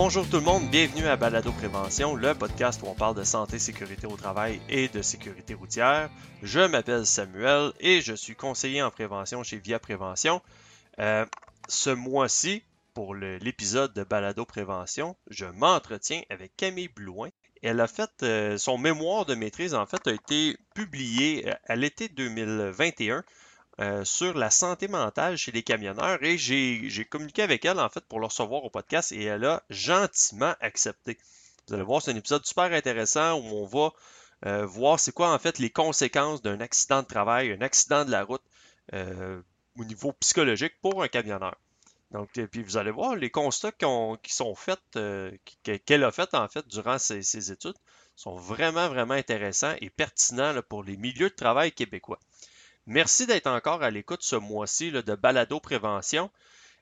Bonjour tout le monde, bienvenue à Balado Prévention, le podcast où on parle de santé, sécurité au travail et de sécurité routière. Je m'appelle Samuel et je suis conseiller en prévention chez Via Prévention. Euh, ce mois-ci, pour l'épisode de Balado Prévention, je m'entretiens avec Camille Blouin. Elle a fait euh, son mémoire de maîtrise, en fait, a été publié euh, à l'été 2021 euh, sur la santé mentale chez les camionneurs et j'ai communiqué avec elle en fait pour le recevoir au podcast et elle a gentiment accepté. Vous allez voir, c'est un épisode super intéressant où on va euh, voir c'est quoi en fait les conséquences d'un accident de travail, un accident de la route euh, au niveau psychologique pour un camionneur. Donc, puis vous allez voir les constats qui, sont faits, qu'elle a fait en fait durant ses, études sont vraiment, vraiment intéressants et pertinents pour les milieux de travail québécois. Merci d'être encore à l'écoute ce mois-ci de Balado Prévention.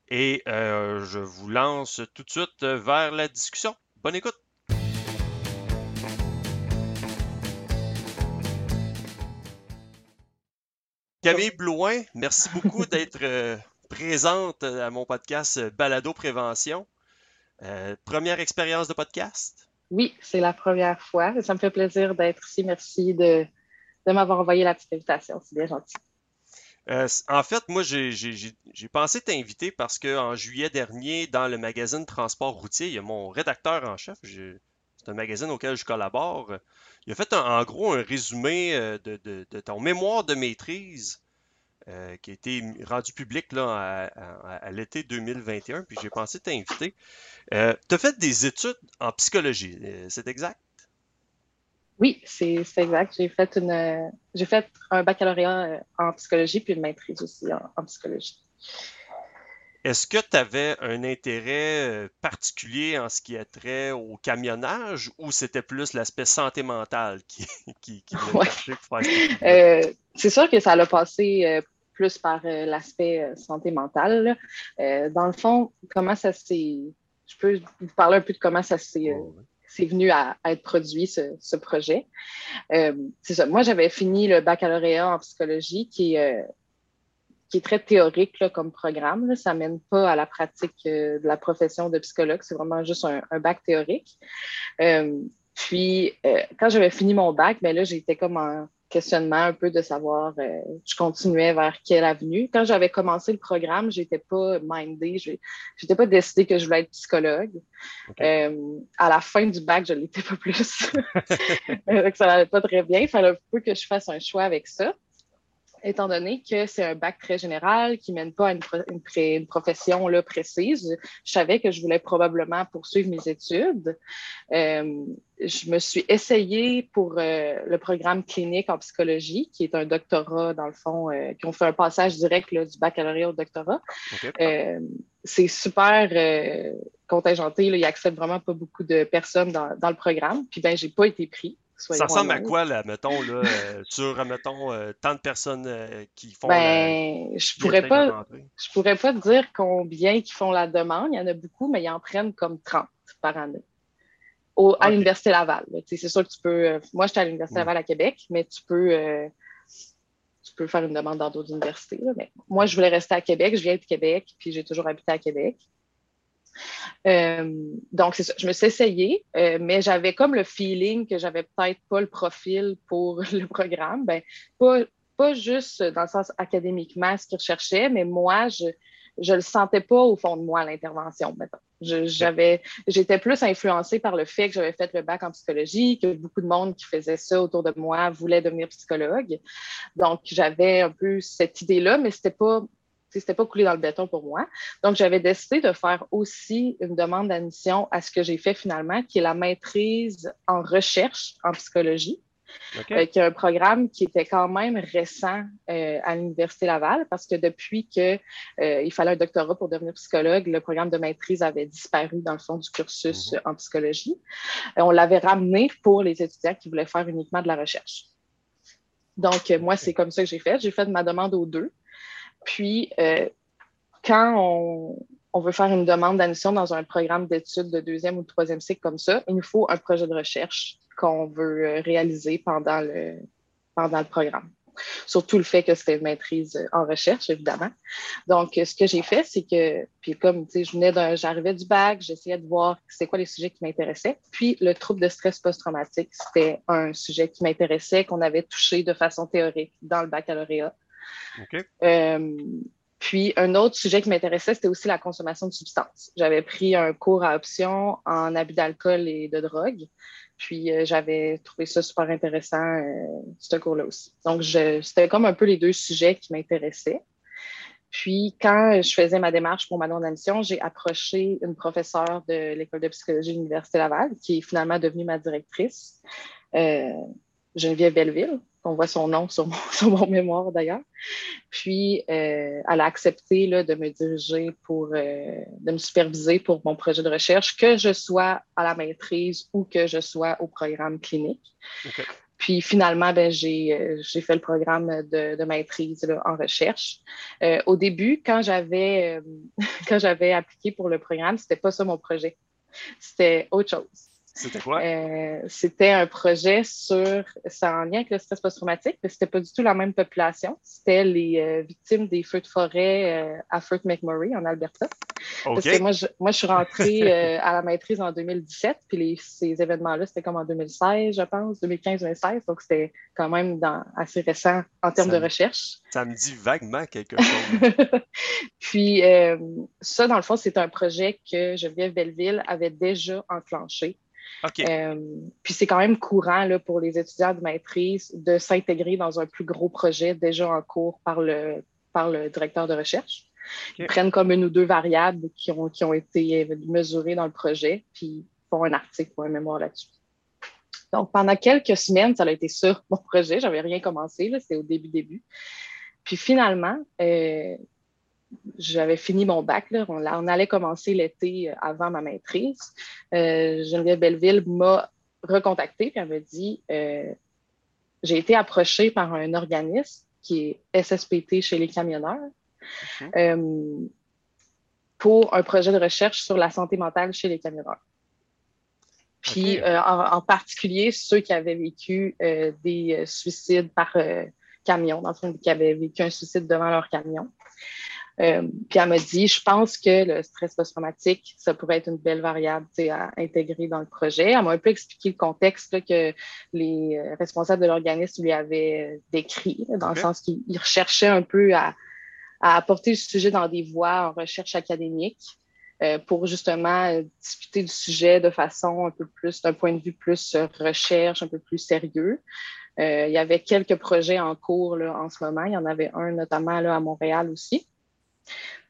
Et euh, je vous lance tout de suite vers la discussion. Bonne écoute! Camille Blouin, merci beaucoup d'être euh, présente à mon podcast Balado Prévention. Euh, première expérience de podcast? Oui, c'est la première fois. Ça me fait plaisir d'être ici. Merci de, de m'avoir envoyé la petite invitation. C'est bien gentil. Euh, en fait, moi, j'ai pensé t'inviter parce qu'en juillet dernier, dans le magazine Transport routier, il y a mon rédacteur en chef, c'est un magazine auquel je collabore. Il a fait en gros un résumé euh, de, ton mémoire de maîtrise euh, qui a été rendu public là, à, l'été 2021, puis j'ai pensé t'inviter. tu as fait des études en psychologie, c'est exact? Oui, c'est exact. J'ai fait une fait un baccalauréat euh, en psychologie puis une maîtrise aussi en, psychologie. Est-ce que tu avais un intérêt euh, particulier en ce qui a trait au camionnage ou c'était plus l'aspect santé mentale qui, qui, qui euh, C'est sûr que ça l'a passé plus par l'aspect santé mentale. dans le fond, comment ça s'est. Je peux vous parler un peu de comment ça s'est c'est venu à, être produit, ce, projet. Euh, c'est ça. Moi, j'avais fini le baccalauréat en psychologie qui est, euh, qui est très théorique comme programme. Ça ne mène pas à la pratique euh, de la profession de psychologue. C'est vraiment juste un, bac théorique. puis, quand j'avais fini mon bac, mais ben là, j'étais comme en questionnement un peu de savoir, euh, je continuais vers quelle avenue. Quand j'avais commencé le programme, j'étais pas mindée, je n'étais pas décidée que je voulais être psychologue. Euh, à la fin du bac, je ne l'étais pas plus. ça n'allait pas très bien. Il fallait un peu que je fasse un choix avec ça étant donné que c'est un bac très général qui ne mène pas à une, profession là, précise, je savais que je voulais probablement poursuivre mes études. Euh, je me suis essayée pour euh, le programme clinique en psychologie, qui est un doctorat, dans le fond, euh, qui ont fait un passage direct du baccalauréat au doctorat. c'est super contingenté. Là, il accepte vraiment pas beaucoup de personnes dans, dans le programme. Puis, ben, j'ai pas été pris ça ressemble à quoi, là, mettons, là, euh, sur, mettons, euh, tant de personnes euh, qui font ben, je pourrais pas Je pourrais pas dire combien qui font la demande. Il y en a beaucoup, mais ils en prennent comme 30 par année. À l'Université Laval. C'est sûr que tu peux... moi, j'étais à l'Université Laval à Québec, mais tu peux... tu peux faire une demande dans d'autres universités. mais moi, je voulais rester à Québec. Je viens de Québec, puis j'ai toujours habité à Québec. Euh, donc, c'est ça. Je me suis essayée, euh, mais j'avais comme le feeling que j'avais peut-être pas le profil pour le programme. Ben, pas, pas juste dans le sens académiquement ce qu'ils recherchaient, mais moi, je je le sentais pas au fond de moi l'intervention. J'avais, j'étais plus influencée par le fait que j'avais fait le bac en psychologie, que beaucoup de monde qui faisait ça autour de moi voulait devenir psychologue. Donc j'avais un peu cette idée-là, mais c'était pas c'était pas coulé dans le béton pour moi. Donc, j'avais décidé de faire aussi une demande d'admission à ce que j'ai fait finalement, qui est la maîtrise en recherche en psychologie. Euh, qui est un programme qui était quand même récent euh, à l'Université Laval parce que depuis qu'il euh, fallait un doctorat pour devenir psychologue, le programme de maîtrise avait disparu dans le fond du cursus mhm. en psychologie. on l'avait ramené pour les étudiants qui voulaient faire uniquement de la recherche. Donc, moi, c'est comme ça que j'ai fait. J'ai fait ma demande aux deux. Puis, euh, quand on, veut faire une demande d'admission dans un programme d'études de deuxième ou de troisième cycle comme ça, il nous faut un projet de recherche qu'on veut euh, réaliser pendant le, pendant le programme. Surtout le fait que c'était une maîtrise en recherche, évidemment. Donc, ce que j'ai fait, c'est que, puis comme, tu sais, je venais d'un, j'arrivais du bac, j'essayais de voir c'est quoi les sujets qui m'intéressaient. Puis, le trouble de stress post-traumatique, c'était un sujet qui m'intéressait, qu'on avait touché de façon théorique dans le baccalauréat. Euh, puis, un autre sujet qui m'intéressait, c'était aussi la consommation de substances. J'avais pris un cours à option en abus d'alcool et de drogue. Puis euh, j'avais trouvé ça super intéressant, euh, ce cours-là aussi. Donc, c'était comme un peu les deux sujets qui m'intéressaient. Puis, quand je faisais ma démarche pour ma non-admission, j'ai approché une professeure de l'École de psychologie de l'Université Laval, qui est finalement devenue ma directrice, euh, Geneviève Belleville on voit son nom sur mon, mémoire d'ailleurs. Puis, euh, elle a accepté là, de me diriger pour, euh, de me superviser pour mon projet de recherche, que je sois à la maîtrise ou que je sois au programme clinique. Puis finalement, ben, euh, j'ai, fait le programme de, maîtrise en recherche. au début, quand j'avais, quand j'avais appliqué pour le programme, c'était pas ça mon projet. C'était autre chose. C'était quoi? Euh, c'était un projet sur. C'est en lien avec le stress post-traumatique, mais c'était pas du tout la même population. C'était les euh, victimes des feux de forêt euh, à Fort McMurray, en Alberta. Parce que moi, je, moi, je suis rentrée à la maîtrise en 2017, puis ces événements-là, c'était comme en 2016, je pense, 2015-2016. Donc, c'était quand même dans, assez récent en termes de recherche. Ça me dit vaguement quelque chose. puis, ça, dans le fond, c'est un projet que Geneviève Belleville avait déjà enclenché euh, puis c'est quand même courant là, pour les étudiants de maîtrise de s'intégrer dans un plus gros projet déjà en cours par le, par le directeur de recherche. Ils prennent comme une ou deux variables qui ont, qui ont été mesurées dans le projet, puis font un article ou un mémoire là-dessus. Donc, pendant quelques semaines, ça a été ça, mon projet. J'avais rien commencé, c'était au début, début. Puis finalement, euh, j'avais fini mon bac. Là. On, allait commencer l'été euh, avant ma maîtrise. Euh, Geneviève Belleville m'a recontacté et elle m'a dit euh, J'ai été approchée par un organisme qui est SSPT chez les camionneurs pour un projet de recherche sur la santé mentale chez les camionneurs. Puis, en, particulier, ceux qui avaient vécu des suicides par camion, dans le fond, qui avaient vécu un suicide devant leur camion. Euh, puis elle m'a dit, je pense que le stress post-traumatique, ça pourrait être une belle variable à intégrer dans le projet. Elle m'a un peu expliqué le contexte que les euh, responsables de l'organisme lui avaient euh, décrit, dans le sens qu'ils recherchaient un peu à, à, apporter le sujet dans des voies en recherche académique. pour justement discuter du sujet de façon un peu plus, d'un point de vue plus recherche, un peu plus sérieux. il y avait quelques projets en cours là, en ce moment. Il y en avait un notamment là, à Montréal aussi.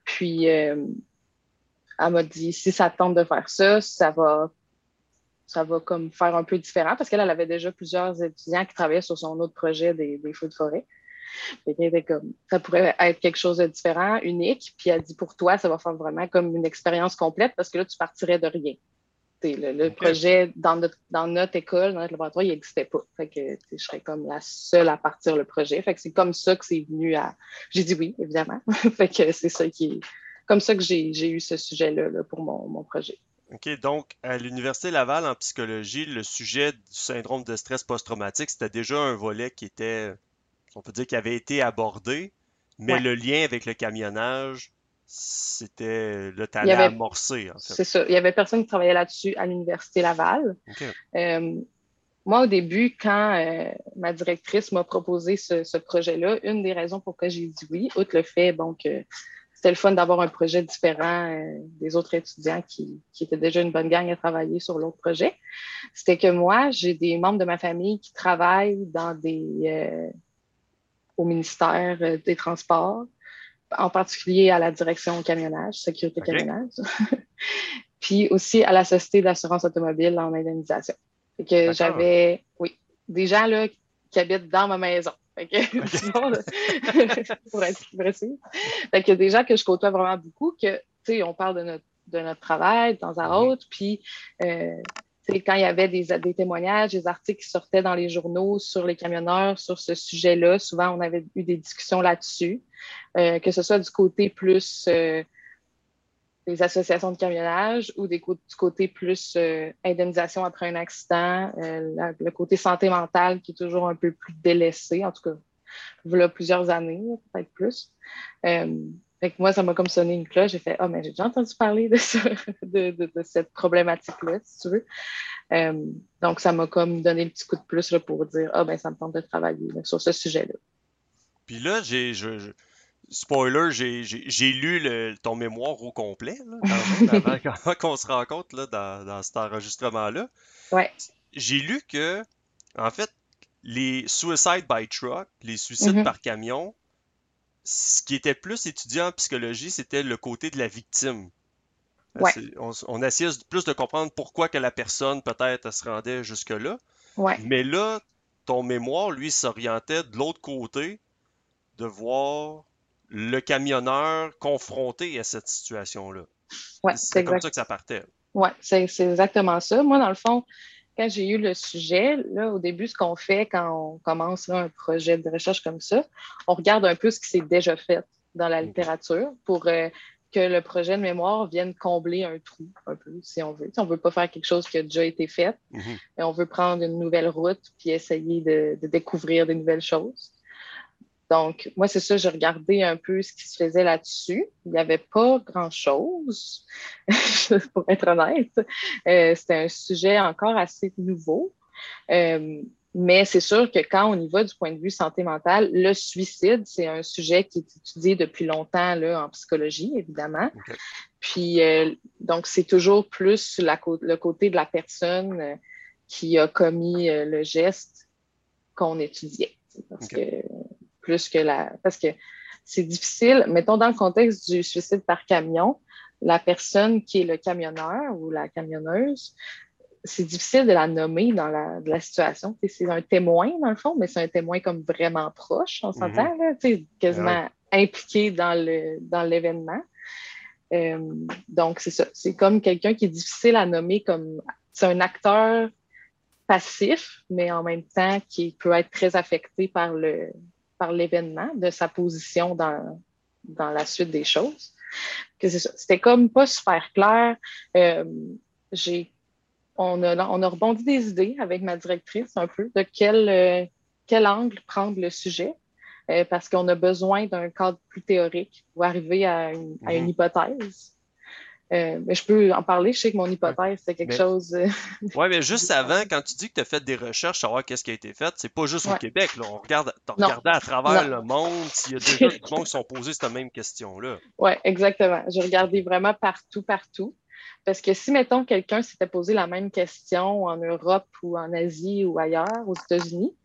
Puis, euh, elle m'a dit, si ça tente de faire ça, ça va, ça comme faire un peu différent parce qu'elle elle avait déjà plusieurs étudiants qui travaillaient sur son autre projet des, feux de forêt. ça pourrait être quelque chose de différent, unique. Puis elle dit, pour toi, ça va faire vraiment comme une expérience complète parce que là, tu partirais de rien. Le, projet dans notre, dans notre école, dans notre laboratoire, il n'existait pas. Fait que je serais comme la seule à partir le projet. Fait que c'est comme ça que c'est venu à. J'ai dit oui, évidemment. fait que c'est ça qui est. Comme ça que j'ai eu ce sujet-là pour mon, mon projet. OK, donc à l'Université Laval en psychologie, le sujet du syndrome de stress post-traumatique, c'était déjà un volet qui était, on peut dire, qui avait été abordé, mais le lien avec le camionnage, c'était le talent amorcé. En fait. C'est ça. Il y avait personne qui travaillait là-dessus à l'Université Laval. Euh, moi, au début, quand euh, ma directrice m'a proposé ce, projet-là, une des raisons pour lesquelles j'ai dit oui, outre le fait bon, que c'était le fun d'avoir un projet différent euh, des autres étudiants qui, qui, étaient déjà une bonne gang à travailler sur l'autre projet, c'était que moi, j'ai des membres de ma famille qui travaillent dans des, au ministère des Transports, en particulier à la direction camionnage, sécurité camionnage, puis aussi à la Société d'assurance automobile en indemnisation. Fait que j'avais, oui, des gens là, qui habitent dans ma maison. Fait que, pour être plus précis. Fait que des gens que je côtoie vraiment beaucoup, que, tu sais, on parle de notre, de notre travail de temps à mhm. autre, puis euh, quand il y avait des, témoignages, des articles qui sortaient dans les journaux sur les camionneurs, sur ce sujet-là, souvent on avait eu des discussions là-dessus, euh, que ce soit du côté plus euh, des associations de camionnage ou du côté plus euh, indemnisation après un accident, le côté santé mentale qui est toujours un peu plus délaissé, en tout cas. voilà plusieurs années, peut-être plus. Fait que moi, ça m'a comme sonné une cloche. J'ai fait, ah, mais j'ai déjà entendu parler de, de, cette problématique-là, si tu veux. Euh, donc, ça m'a comme donné le petit coup de plus là, pour dire, ah, ben, ça me tente de travailler sur ce sujet-là. Puis là, j'ai, je, spoiler, j'ai lu le, ton mémoire au complet, là, avant, qu'on se rencontre là, dans, dans cet enregistrement-là. Ouais. J'ai lu que, en fait, les suicide by truck, les suicides mm-hmm. par camion, ce qui était plus étudié en psychologie, c'était le côté de la victime. On, on, essayait plus de comprendre pourquoi que la personne peut-être se rendait jusque-là. Mais là, ton mémoire, lui, s'orientait de l'autre côté, de voir le camionneur confronté à cette situation-là. c'est comme ça que ça partait. Oui, c'est exactement ça. Moi, dans le fond, quand j'ai eu le sujet, là, au début, ce qu'on fait quand on commence un projet de recherche comme ça, on regarde un peu ce qui s'est déjà fait dans la littérature pour euh, que le projet de mémoire vienne combler un trou, un peu, si on veut. on ne veut pas faire quelque chose qui a déjà été fait, mm-hmm. mais on veut prendre une nouvelle route puis essayer de, de découvrir des nouvelles choses. Donc, moi, c'est ça, j'ai regardé un peu ce qui se faisait là-dessus. Il n'y avait pas grand-chose, pour être honnête. Euh, c'était un sujet encore assez nouveau. Euh, mais c'est sûr que quand on y va du point de vue santé mentale, le suicide, c'est un sujet qui est étudié depuis longtemps là, en psychologie, évidemment. Puis, euh, donc, c'est toujours plus la, le côté de la personne qui a commis le geste qu'on étudiait. Parce que plus que la. Parce que c'est difficile. Mettons dans le contexte du suicide par camion, la personne qui est le camionneur ou la camionneuse, c'est difficile de la nommer dans la, de la situation. C'est un témoin, dans le fond, mais c'est un témoin comme vraiment proche, on s'entend, mm quasiment impliqué dans le dans l'événement. Euh, donc, c'est ça. C'est comme quelqu'un qui est difficile à nommer comme. C'est un acteur passif, mais en même temps qui peut être très affecté par le, par l'événement, de sa position dans, dans la suite des choses. C'était comme pas super clair. Euh, j'ai, on, a, on a rebondi des idées avec ma directrice un peu de quel, euh, quel angle prendre le sujet. Euh, parce qu'on a besoin d'un cadre plus théorique pour arriver à une, à une mm-hmm. hypothèse. Euh, mais je peux en parler. Je sais que mon hypothèse, c'est quelque chose. Euh, oui, mais juste avant, quand tu dis que tu as fait des recherches, savoir qu'est-ce qui a été fait, c'est pas juste au Québec. Là. On regarde, regardé à travers le monde s'il y a déjà des gens qui sont posés cette même question-là. Oui, exactement. J'ai regardé vraiment partout, partout. Parce que si, mettons, quelqu'un s'était posé la même question en Europe ou en Asie ou ailleurs, aux États-Unis,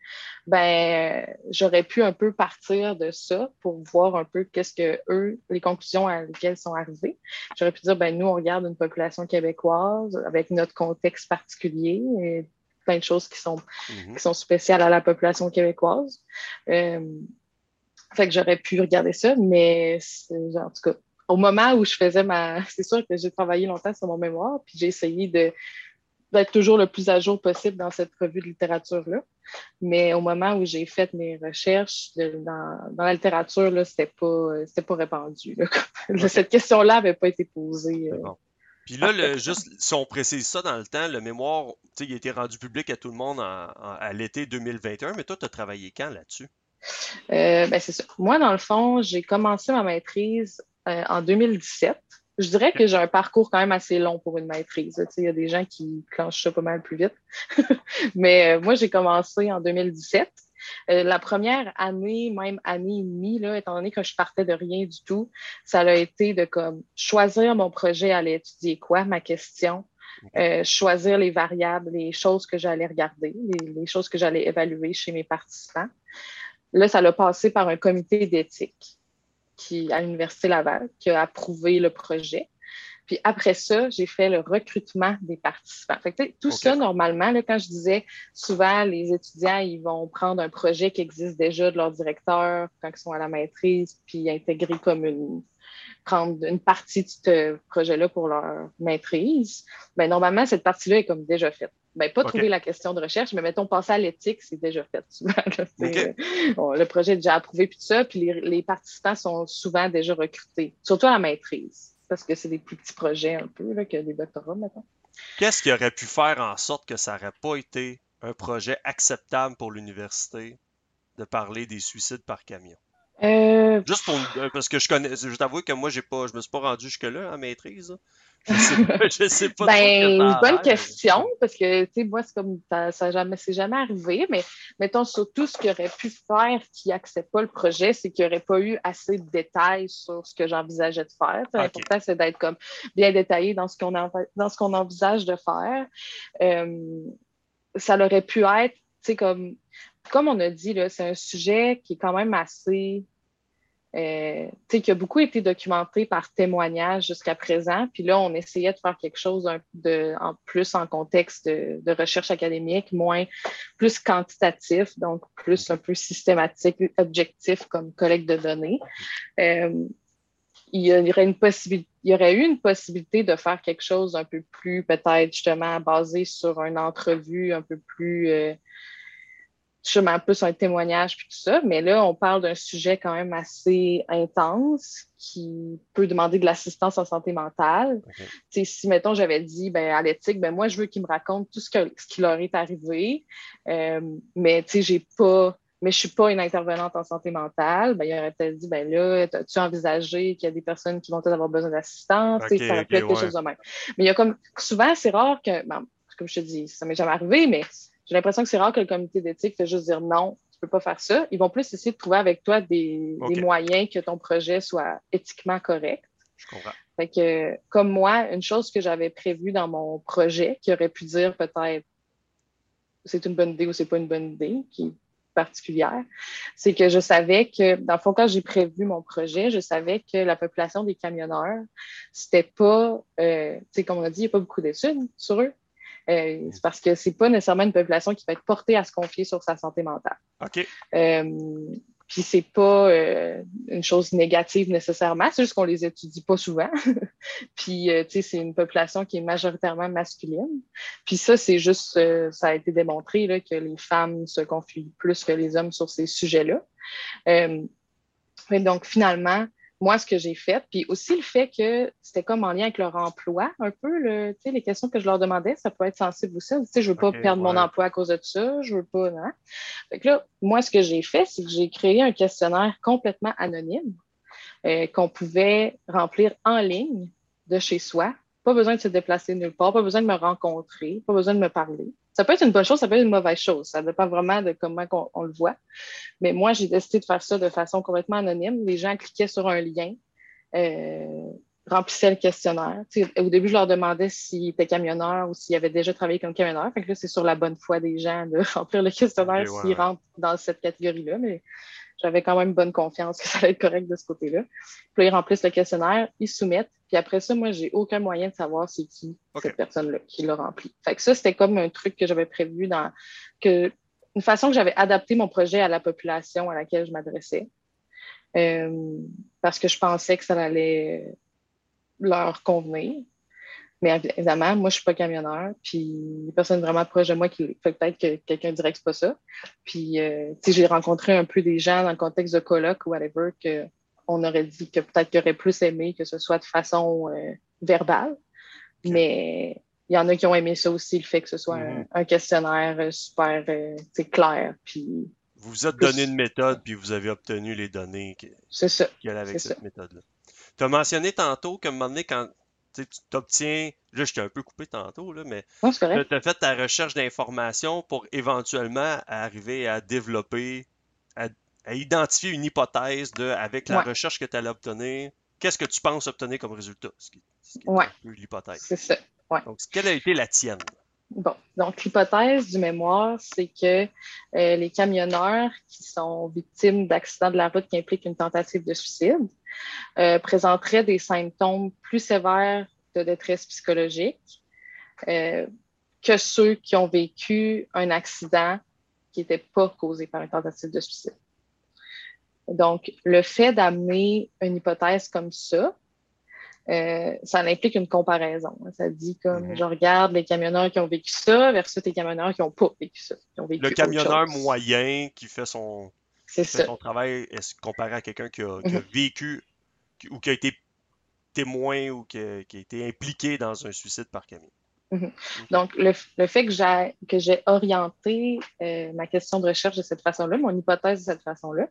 ben, j'aurais pu un peu partir de ça pour voir un peu qu'est-ce que eux, les conclusions à lesquelles sont arrivés. J'aurais pu dire, ben, nous, on regarde une population québécoise avec notre contexte particulier et plein de choses qui sont, mm-hmm. qui sont spéciales à la population québécoise. Euh, fait que j'aurais pu regarder ça, mais en tout cas, au moment où je faisais ma. C'est sûr que j'ai travaillé longtemps sur mon mémoire, puis j'ai essayé de d'être toujours le plus à jour possible dans cette revue de littérature-là. Mais au moment où j'ai fait mes recherches dans, dans, la littérature, là, c'était pas, pas répandu. Cette question-là n'avait pas été posée. Euh, puis là, le, juste si on précise ça dans le temps, le mémoire, il a été rendu public à tout le monde à l'été 2021, mais toi, tu as travaillé quand là-dessus? Euh, ben, c'est ça. Moi, dans le fond, j'ai commencé ma maîtrise euh, en 2017. Je dirais que j'ai un parcours quand même assez long pour une maîtrise. Il y a des gens qui clenchent ça pas mal plus vite. Mais euh, moi, j'ai commencé en 2017. Euh, la première année, même année et demie, là, étant donné que je partais de rien du tout, ça a été de comme choisir mon projet, aller étudier quoi, ma question, choisir les variables, les choses que j'allais regarder, les, les, choses que j'allais évaluer chez mes participants. Là, ça l'a passé par un comité d'éthique qui, à l'Université Laval qui a approuvé le projet. Puis après ça, j'ai fait le recrutement des participants. Fait tout ça, normalement, là, quand je disais souvent, les étudiants, ils vont prendre un projet qui existe déjà de leur directeur quand ils sont à la maîtrise, puis intégrer comme une, prendre une partie de ce projet-là pour leur maîtrise. Ben, normalement, cette partie-là est comme déjà faite. Ben, pas trouver la question de recherche, mais mettons, passer à l'éthique, c'est déjà fait souvent. Euh, le projet est déjà approuvé, puis tout ça, puis les, participants sont souvent déjà recrutés, surtout à la maîtrise, parce que c'est des plus petits projets un peu là, que des doctorats, mettons. Qu'est-ce qui aurait pu faire en sorte que ça n'aurait pas été un projet acceptable pour l'université de parler des suicides par camion? Euh, Juste pour parce que je connais, je t'avoue que moi j'ai pas, je me suis pas rendu jusque là en maîtrise. Je sais, sais pas. ben, bonne question, parce que, tu sais, moi, c'est comme, ça jamais, c'est jamais arrivé, mais mettons, surtout, ce qu'il aurait pu faire qui n'accepte pas le projet, c'est qu'il n'y aurait pas eu assez de détails sur ce que j'envisageais de faire. L'important, c'est d'être comme bien détaillé dans ce qu'on, dans ce qu'on envisage de faire. Euh, ça aurait pu être, tu sais, comme, comme on a dit, c'est un sujet qui est quand même assez euh, qui a beaucoup été documenté par témoignage jusqu'à présent. Puis là, on essayait de faire quelque chose de, en plus en contexte de, recherche académique, moins plus quantitatif, donc plus un peu systématique, objectif comme collecte de données. Euh, il, y aurait une il y aurait eu une possibilité de faire quelque chose un peu plus, peut-être justement basé sur une entrevue un peu plus euh, justement plus un témoignage puis tout ça, mais là, on parle d'un sujet quand même assez intense qui peut demander de l'assistance en santé mentale. Si, mettons, j'avais dit ben, à l'éthique, ben, moi, je veux qu'il me raconte tout ce, que, ce qui leur est arrivé, euh, mais tu sais, j'ai pas mais je suis pas une intervenante en santé mentale, ben, il aurait peut-être dit, ben là, as-tu envisagé qu'il y a des personnes qui vont peut-être avoir besoin d'assistance? ça aurait pu être quelque chose de même. Mais il y a comme, souvent, c'est rare que, ben, comme je te dis, ça m'est jamais arrivé, mais j'ai l'impression que c'est rare que le comité d'éthique fait juste dire non, tu peux pas faire ça. Ils vont plus essayer de trouver avec toi des, moyens que ton projet soit éthiquement correct. Je comprends. Fait que, comme moi, une chose que j'avais prévue dans mon projet, qui aurait pu dire peut-être c'est une bonne idée ou c'est pas une bonne idée, qui est particulière, c'est que je savais que, dans le fond, quand j'ai prévu mon projet, je savais que la population des camionneurs, c'était pas, euh, tu sais, comme on a dit, il n'y a pas beaucoup d'études sur eux. Euh, c'est parce que c'est pas nécessairement une population qui va être portée à se confier sur sa santé mentale. OK. Euh, puis c'est pas euh, une chose négative nécessairement, c'est juste qu'on les étudie pas souvent. puis tu sais, c'est une population qui est majoritairement masculine. Puis ça, c'est juste, ça a été démontré là, que les femmes se confient plus que les hommes sur ces sujets-là. donc finalement, moi, ce que j'ai fait, puis aussi le fait que c'était comme en lien avec leur emploi, un peu, le, les questions que je leur demandais, ça peut être sensible aussi. Tu sais, je veux pas perdre mon emploi à cause de ça, je veux pas, hein? Fait que là, moi, ce que j'ai fait, c'est que j'ai créé un questionnaire complètement anonyme euh, qu'on pouvait remplir en ligne de chez soi. Pas besoin de se déplacer nulle part, pas besoin de me rencontrer, pas besoin de me parler. Ça peut être une bonne chose, ça peut être une mauvaise chose. Ça dépend vraiment de comment on, le voit. Mais moi, j'ai décidé de faire ça de façon complètement anonyme. Les gens cliquaient sur un lien, euh, remplissaient le questionnaire. au début, je leur demandais s'ils étaient camionneurs ou s'ils avaient déjà travaillé comme camionneurs. Fait que là, c'est sur la bonne foi des gens de remplir le questionnaire s'ils rentrent dans cette catégorie-là. Mais j'avais quand même bonne confiance que ça allait être correct de ce côté-là. Puis là, ils remplissent le questionnaire, ils soumettent. Puis après ça, moi, j'ai aucun moyen de savoir c'est qui cette personne-là qui l'a rempli. Fait que ça, c'était comme un truc que j'avais prévu dans que une façon que j'avais adapté mon projet à la population à laquelle je m'adressais. Euh, parce que je pensais que ça allait leur convenir. Mais évidemment, moi, je suis pas camionneur, puis personne vraiment proche de moi qui fait peut-être que quelqu'un dirait que c'est pas ça. Puis, euh, tu sais, j'ai rencontré un peu des gens dans le contexte de colloque ou whatever que on aurait dit que peut-être qu'ils auraient plus aimé que ce soit de façon euh, verbale. Mais il y en a qui ont aimé ça aussi, le fait que ce soit un, mm-hmm. questionnaire euh, super clair. Puis, vous vous êtes donné une méthode, puis vous avez obtenu les données qui, qui allaient avec cette méthode-là. Tu as mentionné tantôt qu'à un moment donné, quand tu t'obtiens. Là, je t'ai un peu coupé tantôt, là, mais tu as fait ta recherche d'informations pour éventuellement arriver à développer, à, identifier une hypothèse de, avec la recherche que tu allais obtenir, qu'est-ce que tu penses obtenir comme résultat? Ce qui, l'hypothèse. C'est ça. Donc, quelle a été la tienne? Bon, donc l'hypothèse du mémoire, c'est que euh, les camionneurs qui sont victimes d'accidents de la route qui impliquent une tentative de suicide euh, présenteraient des symptômes plus sévères de détresse psychologique euh, que ceux qui ont vécu un accident qui n'était pas causé par une tentative de suicide. Donc, le fait d'amener une hypothèse comme ça, euh, ça implique une comparaison. Ça dit comme mhm. je regarde les camionneurs qui ont vécu ça versus les camionneurs qui n'ont pas vécu ça. le camionneur moyen qui fait son, son travail est comparé à quelqu'un qui, a, mhm. vécu ou qui a été témoin ou qui a, été impliqué dans un suicide par camion? Mhm. Donc, le, fait que j'ai, que j'ai orienté euh, ma question de recherche de cette façon-là, mon hypothèse de cette façon-là,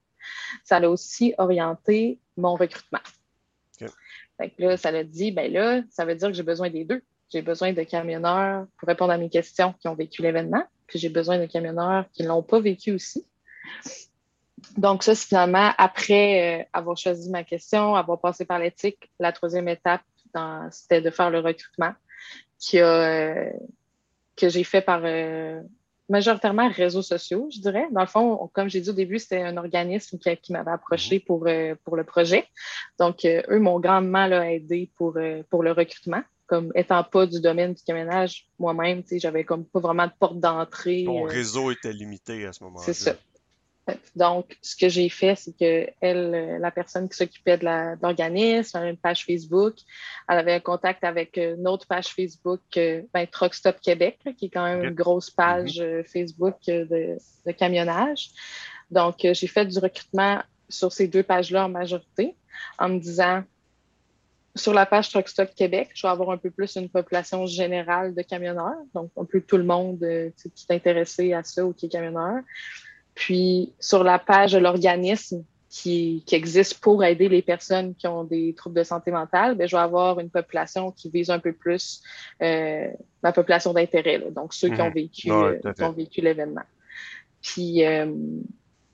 ça a aussi orienté mon recrutement. Là, ça l'a dit, ben là, ça veut dire que j'ai besoin des deux. J'ai besoin de camionneurs pour répondre à mes questions qui ont vécu l'événement, puis j'ai besoin de camionneurs qui ne l'ont pas vécu aussi. Donc, ça, finalement, après euh, avoir choisi ma question, avoir passé par l'éthique, la troisième étape, c'était de faire le recrutement euh, que j'ai fait par euh, majoritairement réseaux sociaux, je dirais. Dans le fond, comme j'ai dit au début, c'était un organisme qui, m'avait approché mhm. pour, euh, pour le projet. Donc, eux m'ont grandement aidé pour, pour le recrutement. Comme étant pas du domaine du camionnage, moi-même, j'avais comme pas vraiment de porte d'entrée. Mon réseau était limité à ce moment-là. C'est ça. Donc, ce que j'ai fait, c'est que elle, euh, la personne qui s'occupait de l'organisme, avait une page Facebook. Elle avait un contact avec euh, une autre page Facebook, euh, ben, Truck Stop Québec, qui est quand même une grosse page mm-hmm. Facebook de, camionnage. Donc, j'ai fait du recrutement sur ces deux pages-là en majorité, en me disant, sur la page Truck Stop Québec, je vais avoir un peu plus une population générale de camionneurs, donc un peu tout le monde qui est intéressé à ça ou qui est camionneur. Puis sur la page de l'organisme qui, existe pour aider les personnes qui ont des troubles de santé mentale, bien, je vais avoir une population qui vise un peu plus euh, ma population d'intérêt, donc ceux qui ont mhm. vécu, euh, ont vécu l'événement. Puis euh,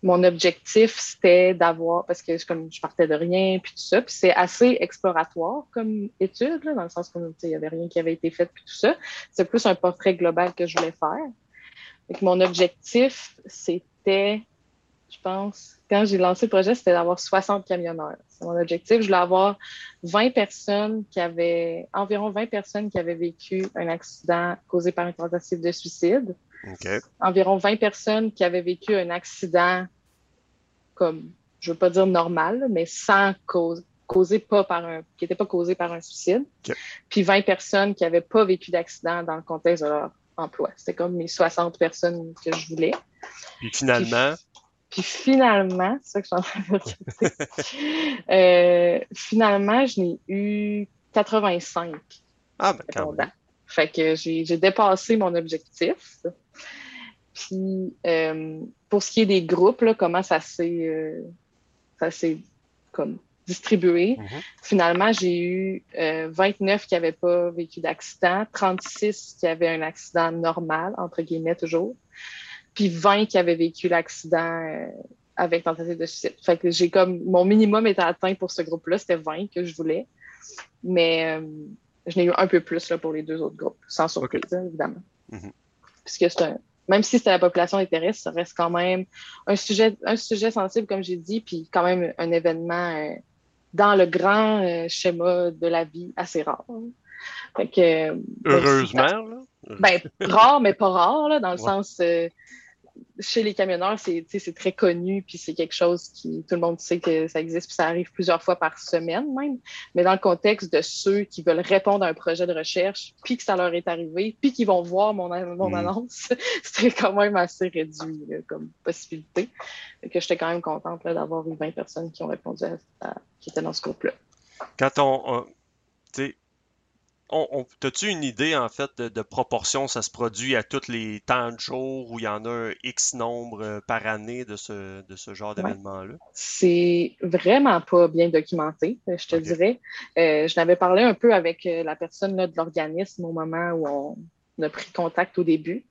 mon objectif, c'était d'avoir, parce que comme je partais de rien, puis tout ça, puis c'est assez exploratoire comme étude, dans le sens qu'il n'y avait rien qui avait été fait, puis tout ça. C'est plus un portrait global que je voulais faire. Donc, mon objectif, c'est je pense, quand j'ai lancé le projet, c'était d'avoir 60 camionneurs. C'est mon objectif. Je voulais avoir 20 personnes qui avaient, environ 20 personnes qui avaient vécu un accident causé par une tentative de suicide. Environ 20 personnes qui avaient vécu un accident comme, je veux pas dire normal, mais sans cause, causé pas par un, qui n'était pas causé par un suicide. Puis 20 personnes qui n'avaient pas vécu d'accident dans le contexte de leur emploi. C'était comme mes 60 personnes que je voulais. Puis finalement. Puis, finalement, c'est ça que je suis en train de euh, finalement, je n'ai eu 85. Ah, ben quand même. Fait que j'ai dépassé mon objectif. Puis, euh, pour ce qui est des groupes, là, comment ça s'est euh, ça s'est comme distribué. Mhm. Finalement, j'ai eu 29 qui n'avaient pas vécu d'accident, 36 qui avaient un accident normal, entre guillemets toujours, puis 20 qui avaient vécu l'accident euh, avec tentative de suicide. Fait que j'ai comme mon minimum était atteint pour ce groupe-là, c'était 20 que je voulais. Mais euh, je n'ai eu un peu plus là, pour les deux autres groupes, sans surprise, évidemment. Mm-hmm. Puisque c'est un, même si c'était la population intéresse, ça reste quand même un sujet, un sujet sensible, comme j'ai dit, puis quand même un événement euh, dans le grand schéma de la vie assez rare. Fait que, Heureusement, là. Ben, rare, mais pas rare, là, dans le sens chez les camionneurs, c'est très connu, puis c'est quelque chose qui, tout le monde sait que ça existe, puis ça arrive plusieurs fois par semaine même. Mais dans le contexte de ceux qui veulent répondre à un projet de recherche, puis que ça leur est arrivé, puis qui vont voir mon, mon mm. annonce, c'était quand même assez réduit comme possibilité. Et que j'étais quand même contente d'avoir eu 20 personnes qui ont répondu à, qui étaient dans ce groupe-là. Quand on, on, T'as-tu une idée, en fait, de, proportion ça se produit à tous les temps de jour où il y en a un X nombre euh, par année de ce, de ce genre d'événement-là? C'est vraiment pas bien documenté, euh, je te dirais. Euh, je n'avais parlé un peu avec la personne là, de l'organisme au moment où on a pris contact au début.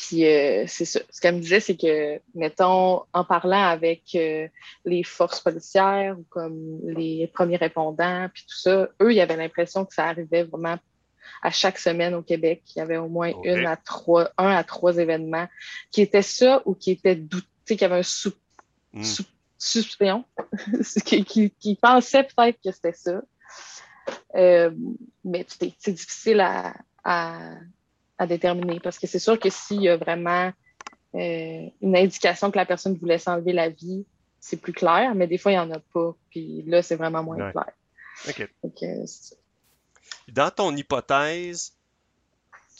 Puis c'est ça. Ce qu'elle me disait, c'est que, mettons, en parlant avec les forces policières ou comme les premiers répondants, puis tout ça, eux, ils avaient l'impression que ça arrivait vraiment à chaque semaine au Québec. Il y avait au moins une à trois, un à trois événements qui étaient ça ou qui étaient doutés, qui avait un sous, hmm. qui, qui, qui, pensait peut-être que c'était ça. Euh, mais c'est difficile à, à, à déterminer parce que c'est sûr que s'il y a vraiment euh, une indication que la personne voulait s'enlever la vie, c'est plus clair, mais des fois, il n'y en a pas. Puis là, c'est vraiment moins clair. OK. Dans ton hypothèse,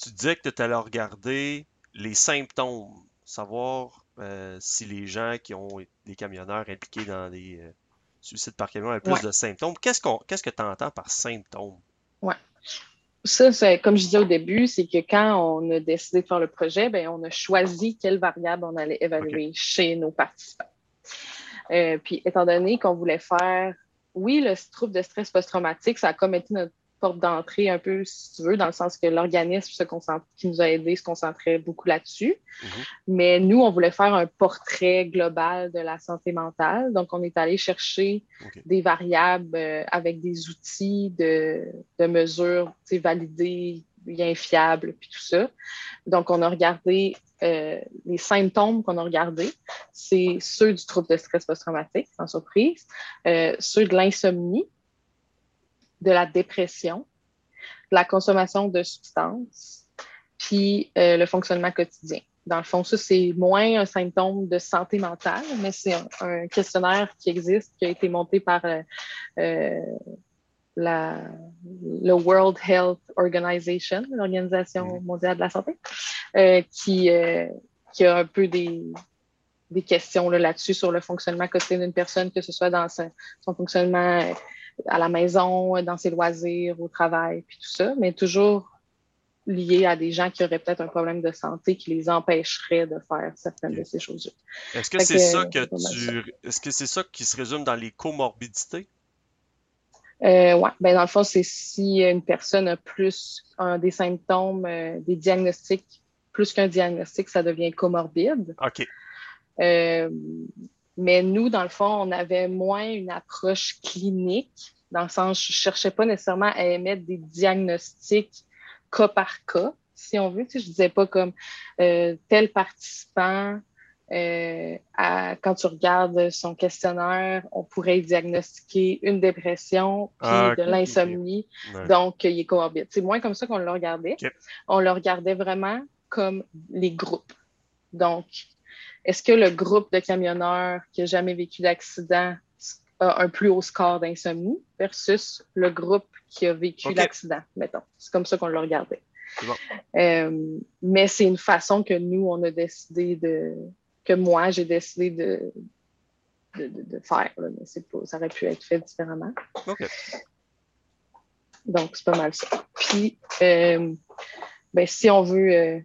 tu disais que tu allais regarder les symptômes, savoir euh, si les gens qui ont des camionneurs impliqués dans des euh, suicides par camion ont plus de symptômes. Qu'est-ce, qu'on, qu'est-ce que tu entends par symptômes? Ouais. Ça, c'est, comme je disais au début, c'est que quand on a décidé de faire le projet, ben, on a choisi quelles variables on allait évaluer chez nos participants. Euh, puis, étant donné qu'on voulait faire, oui, le trouble de stress post-traumatique, ça a comme été notre porte d'entrée un peu, si tu veux, dans le sens que l'organisme qui nous a aidés se concentrait beaucoup là-dessus. Mhm. Mais nous, on voulait faire un portrait global de la santé mentale. Donc, on est allé chercher des variables euh, avec des outils de, de mesure validés, bien fiables, puis tout ça. Donc, on a regardé euh, les symptômes qu'on a regardés, c'est ceux du trouble de stress post-traumatique, sans surprise, euh, ceux de l'insomnie, de la dépression, de la consommation de substances, puis euh, le fonctionnement quotidien. Dans le fond, ça, c'est moins un symptôme de santé mentale, mais c'est un, questionnaire qui existe, qui a été monté par euh, euh, la, le World Health Organization, l'Organisation mm. mondiale de la santé, qui, qui a un peu des, des questions là-dessus sur le fonctionnement quotidien d'une personne, que ce soit dans son, son fonctionnement à la maison, dans ses loisirs, au travail, puis tout ça, mais toujours lié à des gens qui auraient peut-être un problème de santé qui les empêcherait de faire certaines de ces choses-là. Est-ce que c'est ça que tu. Est-ce que c'est ça qui se résume dans les comorbidités? Euh, oui, ben dans le fond, c'est si une personne a plus un, des symptômes, euh, des diagnostics, plus qu'un diagnostic, ça devient comorbide. OK. Euh, mais nous, dans le fond, on avait moins une approche clinique, dans le sens, je ne cherchais pas nécessairement à émettre des diagnostics cas par cas, si on veut. Tu sais, je ne disais pas comme euh, tel participant, euh, quand tu regardes son questionnaire, on pourrait diagnostiquer une dépression puis ah, de l'insomnie. Donc, il est comorbide. C'est moins comme ça qu'on le regardait. On le regardait vraiment comme les groupes. Donc, est-ce que le groupe de camionneurs qui n'a jamais vécu d'accident a un plus haut score d'insomnie versus le groupe qui a vécu l'accident, mettons? C'est comme ça qu'on l'a regardé. Euh, mais c'est une façon que nous, on a décidé de. que moi, j'ai décidé de, de, faire. mais ça aurait pu être fait différemment. Donc, c'est pas mal ça. Puis, euh, ben, si on veut. Euh,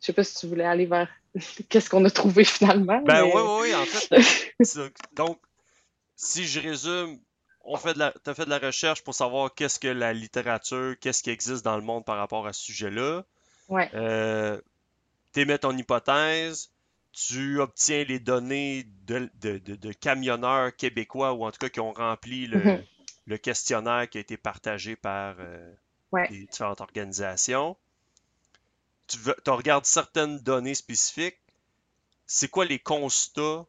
je sais pas si tu voulais aller vers qu'est-ce qu'on a trouvé finalement. Ben oui, oui, oui, en fait. donc, si je résume, on fait de la, as fait de la recherche pour savoir qu'est-ce que la littérature, qu'est-ce qui existe dans le monde par rapport à ce sujet-là. Ouais. Euh, tu émets ton hypothèse, tu obtiens les données de, de, camionneurs québécois ou en tout cas qui ont rempli le, mm-hmm. questionnaire qui a été partagé par euh, les différentes organisations tu, regardes certaines données spécifiques, c'est quoi les constats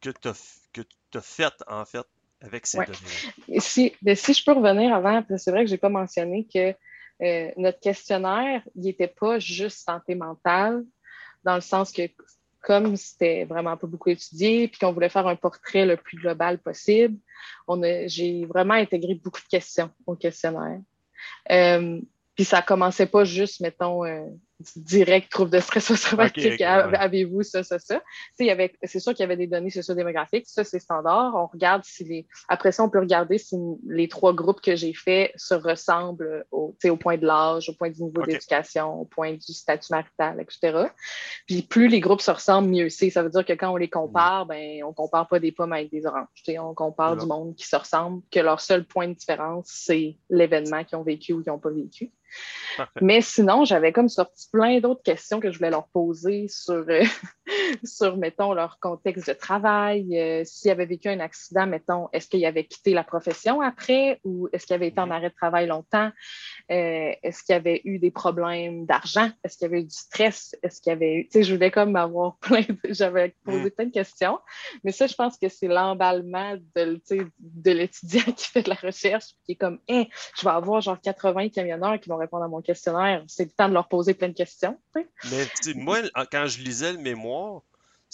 que tu as, fait, en fait, avec ces données-là? Si, ben, si je peux revenir avant, c'est vrai que je n'ai pas mentionné que euh, notre questionnaire, il n'était pas juste santé mentale, dans le sens que comme c'était vraiment pas beaucoup étudié, puis qu'on voulait faire un portrait le plus global possible, j'ai vraiment intégré beaucoup de questions au questionnaire. Euh, puis ça commençait pas juste, mettons, euh, direct trouble de stress post-traumatique. Avez-vous ça, ça, ça? C'est sûr qu'il y avait des données socio-démographiques. Ça, c'est standard. On regarde si les. Après ça, on peut regarder si les trois groupes que j'ai faits se ressemblent au, au point de l'âge, au point du niveau d'éducation, au point du statut marital, etc. Puis plus les groupes se ressemblent, mieux c'est. Ça veut dire que quand on les compare, mm. ben, on compare pas des pommes avec des oranges. on compare du monde qui se ressemble, que leur seul point de différence, c'est l'événement qu'ils ont vécu ou qu'ils n'ont pas vécu. Mais sinon, j'avais comme sorti plein d'autres questions que je voulais leur poser sur, euh, sur mettons, leur contexte de travail. Euh, s'ils avaient vécu un accident, mettons, est-ce qu'ils avaient quitté la profession après ou est-ce qu'ils avaient été en arrêt de travail longtemps? Euh, est-ce qu'il y avait eu des problèmes d'argent? Est-ce qu'il y avait eu du stress? Est-ce qu'il y avait eu. Tu sais, je voulais comme avoir plein de. J'avais posé mm. plein de questions. Mais ça, je pense que c'est l'emballement de, de l'étudiant qui fait de la recherche, qui est comme, hein, je vais avoir genre 80 camionneurs qui vont répondre à mon questionnaire. C'est le temps de leur poser plein de questions. Mais moi, quand je lisais le mémoire,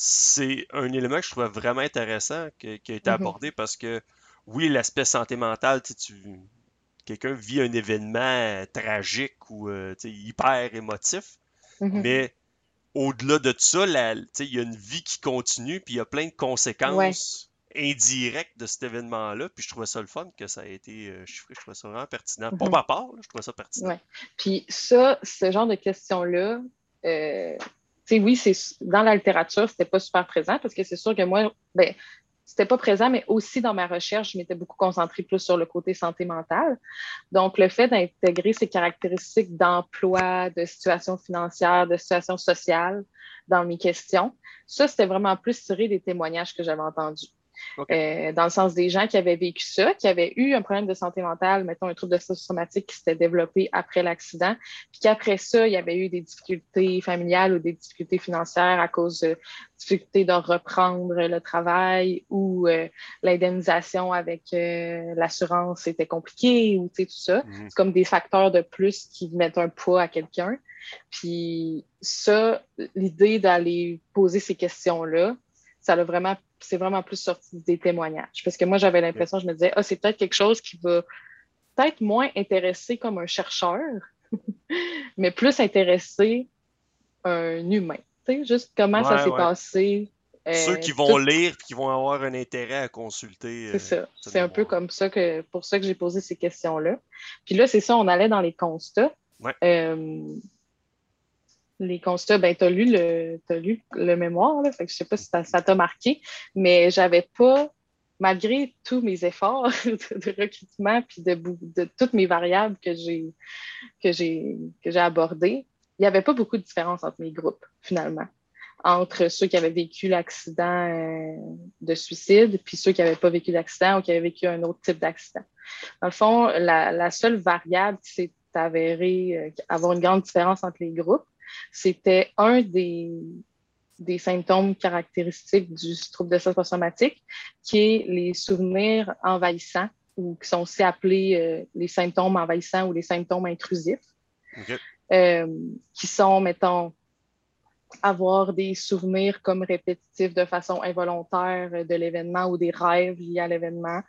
c'est un élément que je trouvais vraiment intéressant qui, a été mm-hmm. abordé parce que, oui, l'aspect santé mentale, tu quelqu'un vit un événement tragique ou euh, hyper émotif, mm-hmm. mais au-delà de ça, il y a une vie qui continue, puis il y a plein de conséquences indirect de cet événement-là. Puis je trouvais ça le fun que ça a été chiffré. Je trouvais ça vraiment pertinent. Pour mhm. ma part, je trouvais ça pertinent. Ouais. Puis ça, ce genre de questions-là, euh, oui, c'est dans la littérature, c'était pas super présent parce que c'est sûr que moi, ben, c'était pas présent, mais aussi dans ma recherche, je m'étais beaucoup concentrée plus sur le côté santé mentale. Donc, le fait d'intégrer ces caractéristiques d'emploi, de situation financière, de situation sociale dans mes questions, ça, c'était vraiment plus tiré des témoignages que j'avais entendus. Euh, dans le sens des gens qui avaient vécu ça, qui avaient eu un problème de santé mentale, mettons un trouble de stress traumatique qui s'était développé après l'accident, puis qu'après ça, il y avait eu des difficultés familiales ou des difficultés financières à cause de difficultés de reprendre le travail ou euh, l'indemnisation avec euh, l'assurance était compliqué ou tout ça. Mhm. C'est comme des facteurs de plus qui mettent un poids à quelqu'un. Puis ça, l'idée d'aller poser ces questions-là, ça a vraiment c'est vraiment plus sorti des témoignages. Parce que moi, j'avais l'impression, je me disais, ah, c'est peut-être quelque chose qui va peut-être moins intéresser comme un chercheur, mais plus intéresser un humain. Tu sais, juste comment ça s'est passé. Euh, Ceux qui vont lire et qui vont avoir un intérêt à consulter. C'est euh, ça. C'est un peu comme ça que pour ça que j'ai posé ces questions-là. Puis là, c'est ça, on allait dans les constats. Euh, les constats, ben, tu as lu le, lu le mémoire, là, fait que je sais pas si ça t'a marqué, mais j'avais pas, malgré tous mes efforts de, recrutement puis de, de, toutes mes variables que j'ai que j'ai abordées, il n'y avait pas beaucoup de différence entre mes groupes, finalement. Entre ceux qui avaient vécu l'accident euh, de suicide, puis ceux qui n'avaient pas vécu l'accident ou qui avaient vécu un autre type d'accident. Dans le fond, la, la seule variable qui s'est avérée euh, avoir une grande différence entre les groupes, c'était un des, des symptômes caractéristiques du trouble de stress post-traumatique, qui est les souvenirs envahissants, ou qui sont aussi appelés euh, les symptômes envahissants ou les symptômes intrusifs, euh, qui sont, mettons, avoir des souvenirs comme répétitifs de façon involontaire de l'événement ou des rêves liés à l'événement,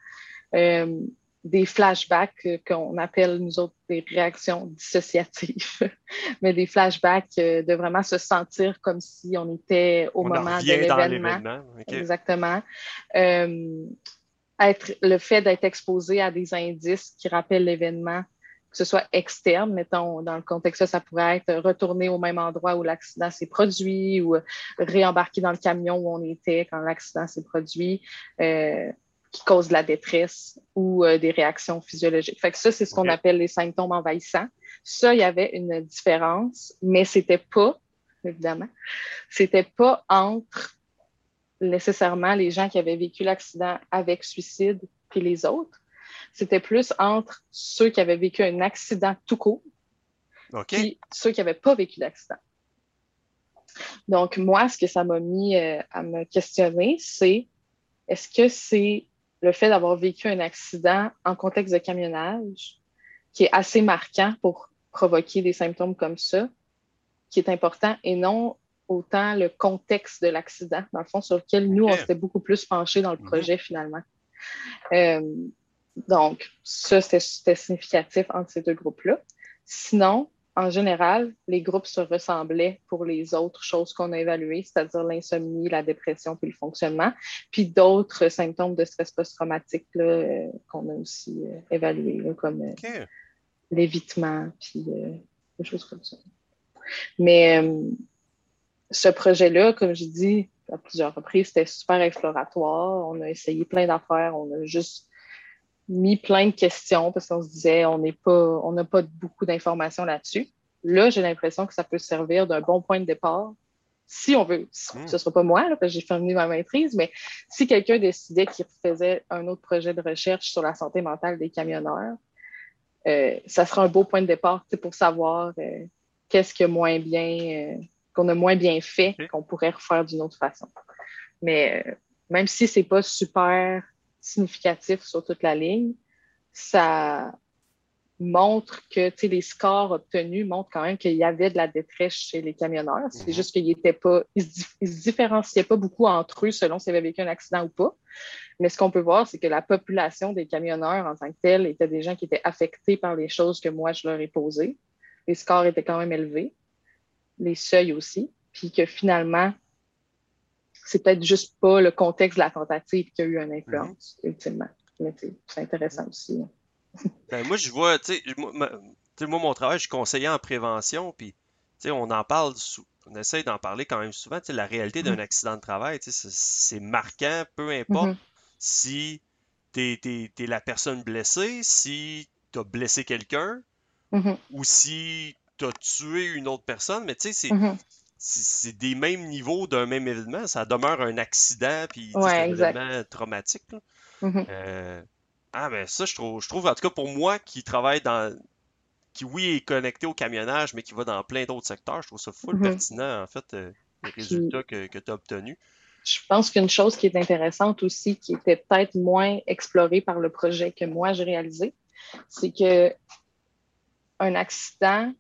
euh, des flashbacks qu'on appelle, nous autres, des réactions dissociatives, mais des flashbacks euh, de vraiment se sentir comme si on était au moment de l'événement. Exactement. Euh, être, le fait d'être exposé à des indices qui rappellent l'événement, que ce soit externe, mettons, dans le contexte, ça pourrait être retourner au même endroit où l'accident s'est produit ou réembarquer dans le camion où on était quand l'accident s'est produit. Euh, qui causent de la détresse ou euh, des réactions physiologiques. Fait que ça, c'est ce qu'on appelle les symptômes envahissants. Ça, il y avait une différence, mais c'était pas, évidemment, c'était pas entre nécessairement les gens qui avaient vécu l'accident avec suicide et les autres. C'était plus entre ceux qui avaient vécu un accident tout court et ceux qui n'avaient pas vécu l'accident. Donc, moi, ce que ça m'a mis euh, à me questionner, c'est est-ce que c'est le fait d'avoir vécu un accident en contexte de camionnage, qui est assez marquant pour provoquer des symptômes comme ça, qui est important, et non autant le contexte de l'accident, dans le fond, sur lequel nous, on s'était beaucoup plus penchés dans le mhm. projet finalement. Euh, donc, ça, c'était significatif entre ces deux groupes-là. Sinon, en général, les groupes se ressemblaient pour les autres choses qu'on a évaluées, c'est-à-dire l'insomnie, la dépression, puis le fonctionnement, puis d'autres symptômes de stress post-traumatique euh, qu'on a aussi euh, évalués, comme euh, l'évitement, puis des choses comme ça. Mais ce projet-là, comme je dis à plusieurs reprises, c'était super exploratoire. On a essayé plein d'affaires, on a juste mis plein de questions parce qu'on se disait on n'est pas, on n'a pas beaucoup d'informations là-dessus. Là, j'ai l'impression que ça peut servir d'un bon point de départ. Si on veut, hmm. ce ne sera pas moi, parce que j'ai terminé ma maîtrise, mais si quelqu'un décidait qu'il faisait un autre projet de recherche sur la santé mentale des camionneurs, euh, ça sera un beau point de départ pour savoir euh, qu'est-ce que moins bien, euh, qu'on a moins bien fait, qu'on pourrait refaire d'une autre façon. Mais même si c'est pas super significatif sur toute la ligne, ça montre que les scores obtenus montrent quand même qu'il y avait de la détresse chez les camionneurs. C'est mhm. juste qu'ils n'étaient pas, ils se, se, différenciaient pas beaucoup entre eux selon s'ils avaient vécu un accident ou pas. Mais ce qu'on peut voir, c'est que la population des camionneurs en tant que telle était des gens qui étaient affectés par les choses que moi je leur ai posées. Les scores étaient quand même élevés, les seuils aussi, puis que finalement, c'est peut-être juste pas le contexte de la tentative qui a eu une influence, mm-hmm. ultimement. Mais c'est intéressant aussi. ben, moi, je vois, tu sais, moi, mon travail, je suis conseiller en prévention, puis on en parle, on essaie d'en parler quand même souvent. La réalité d'un mm-hmm. accident de travail, c'est marquant, peu importe mm-hmm. si tu es, la personne blessée, si tu as blessé quelqu'un, ou si tu as tué une autre personne, mais tu sais, c'est c'est des mêmes niveaux d'un même événement. Ça demeure un accident, puis un événement traumatique. Mm-hmm. Euh, ah, ben ça, je trouve, je trouve, en tout cas pour moi qui travaille dans. qui, oui, est connecté au camionnage, mais qui va dans plein d'autres secteurs, je trouve ça full mm-hmm. pertinent, en fait, euh, les résultats que, que tu as obtenus. Je pense qu'une chose qui est intéressante aussi, qui était peut-être moins explorée par le projet que moi j'ai réalisé, c'est que un accident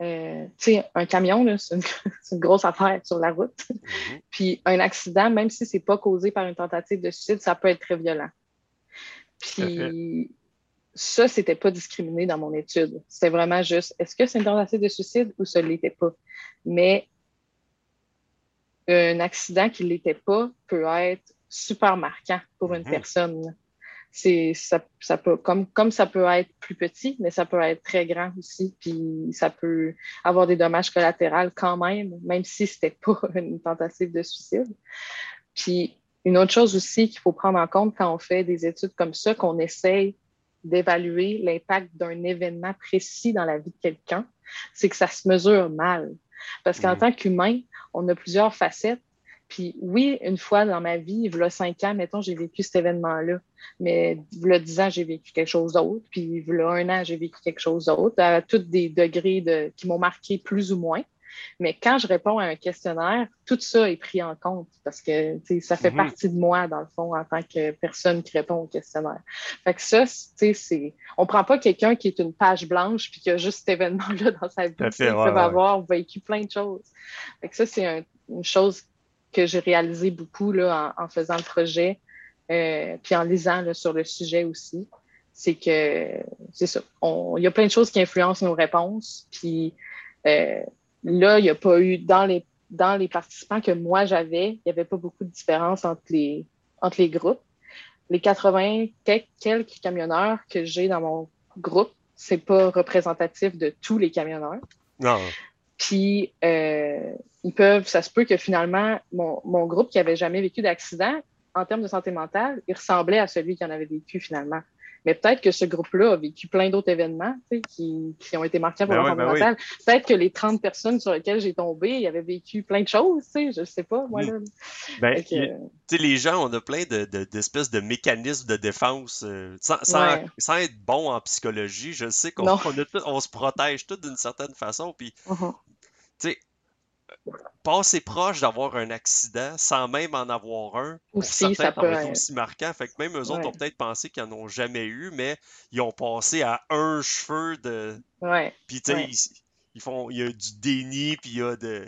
euh, un camion, c'est une, grosse affaire sur la route. Mhm. Puis un accident, même si ce n'est pas causé par une tentative de suicide, ça peut être très violent. Puis ça, ce n'était pas discriminé dans mon étude. C'était vraiment juste, est-ce que c'est une tentative de suicide ou ça ne l'était pas? Mais un accident qui ne l'était pas peut être super marquant pour une mhm. personne c'est ça, ça, peut comme comme ça peut être plus petit, mais ça peut être très grand aussi, puis ça peut avoir des dommages collatéraux quand même, même si c'était pas une tentative de suicide. Puis une autre chose aussi qu'il faut prendre en compte quand on fait des études comme ça, qu'on essaye d'évaluer l'impact d'un événement précis dans la vie de quelqu'un, c'est que ça se mesure mal. Parce qu'en mmh. tant qu'humain, on a plusieurs facettes puis oui, une fois dans ma vie, il y a cinq ans, mettons, j'ai vécu cet événement-là. Mais il y a dix ans, j'ai vécu quelque chose d'autre. Puis il y a un an, j'ai vécu quelque chose d'autre, à tous des degrés de, qui m'ont marqué plus ou moins. Mais quand je réponds à un questionnaire, tout ça est pris en compte parce que ça fait mhm. partie de moi, dans le fond, en tant que personne qui répond au questionnaire. Fait que ça, c'est. On prend pas quelqu'un qui est une page blanche puis qui a juste cet événement-là dans sa vie. Il peut avoir vécu plein de choses. Fait que ça, c'est une chose que j'ai réalisé beaucoup là, en, faisant le projet, euh, puis en lisant là, sur le sujet aussi, c'est que c'est ça. Il y a plein de choses qui influencent nos réponses. Puis euh, là, il n'y a pas eu dans les dans les participants que moi j'avais, il n'y avait pas beaucoup de différence entre les entre les groupes. Les 80 quelques camionneurs que j'ai dans mon groupe, c'est pas représentatif de tous les camionneurs. Non. Puis, euh, ils peuvent, ça se peut que finalement, mon, mon groupe qui avait jamais vécu d'accident, en termes de santé mentale, il ressemblait à celui qui en avait vécu finalement. Mais peut-être que ce groupe-là a vécu plein d'autres événements qui, qui, ont été marquants pour ben santé ben Peut-être que les 30 personnes sur lesquelles j'ai tombé, ils avaient vécu plein de choses, je ne sais pas, moi. Hmm. Ben, les gens, on a plein d'espèces de, de, mécanismes de défense euh, sans, sans, être bon en psychologie. Je sais qu'on on, se protège tous d'une certaine façon. Puis, tu sais, passer proche d'avoir un accident sans même en avoir un, aussi, ça peut être aussi marquant. Fait que même eux autres ont peut-être pensé qu'ils n'en ont jamais eu, mais ils ont passé à un cheveu de. Ouais. Puis tu sais, ils, font, il y a du déni, puis il y a de.